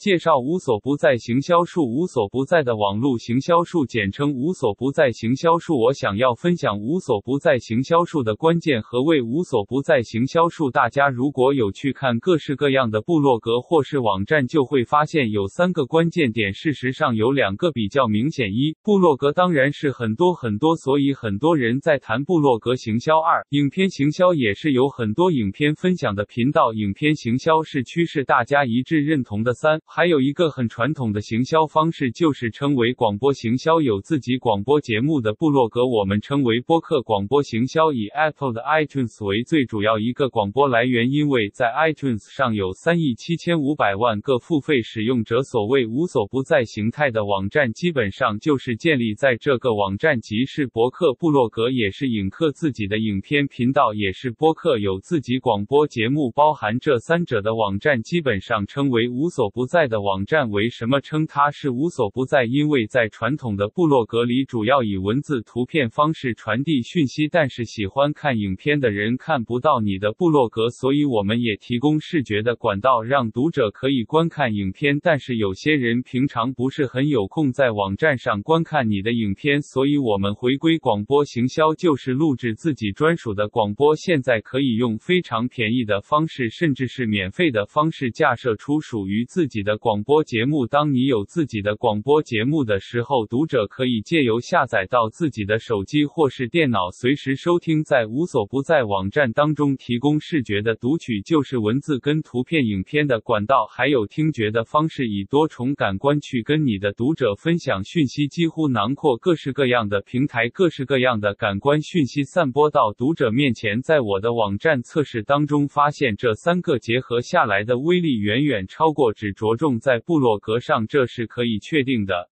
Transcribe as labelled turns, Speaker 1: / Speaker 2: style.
Speaker 1: 介绍无所不在行销术，无所不在的网络行销术，简称无所不在行销术。我想要分享无所不在行销术的关键。何谓无所不在行销术？大家如果有去看各式各样的部落格或是网站，就会发现有三个关键点。事实上有两个比较明显：一，部落格当然是很多很多，所以很多人在谈部落格行销；二，影片行销也是有很多影片分享的频道，影片行销是趋势，大家一致认同的。三。还有一个很传统的行销方式，就是称为广播行销。有自己广播节目的部落格，我们称为播客广播行销。以 Apple 的 iTunes 为最主要一个广播来源，因为在 iTunes 上有三亿七千五百万个付费使用者。所谓无所不在形态的网站，基本上就是建立在这个网站，即是博客部落格，也是影客自己的影片频道，也是播客有自己广播节目，包含这三者的网站，基本上称为无所不在。在的网站为什么称它是无所不在？因为在传统的部落格里，主要以文字、图片方式传递讯息，但是喜欢看影片的人看不到你的部落格，所以我们也提供视觉的管道，让读者可以观看影片。但是有些人平常不是很有空在网站上观看你的影片，所以我们回归广播行销，就是录制自己专属的广播。现在可以用非常便宜的方式，甚至是免费的方式，架设出属于自己的。的广播节目，当你有自己的广播节目的时候，读者可以借由下载到自己的手机或是电脑，随时收听。在无所不在网站当中，提供视觉的读取，就是文字跟图片、影片的管道，还有听觉的方式，以多重感官去跟你的读者分享讯息，几乎囊括各式各样的平台，各式各样的感官讯息散播到读者面前。在我的网站测试当中，发现这三个结合下来的威力远远超过只着重在布洛格上，这是可以确定的。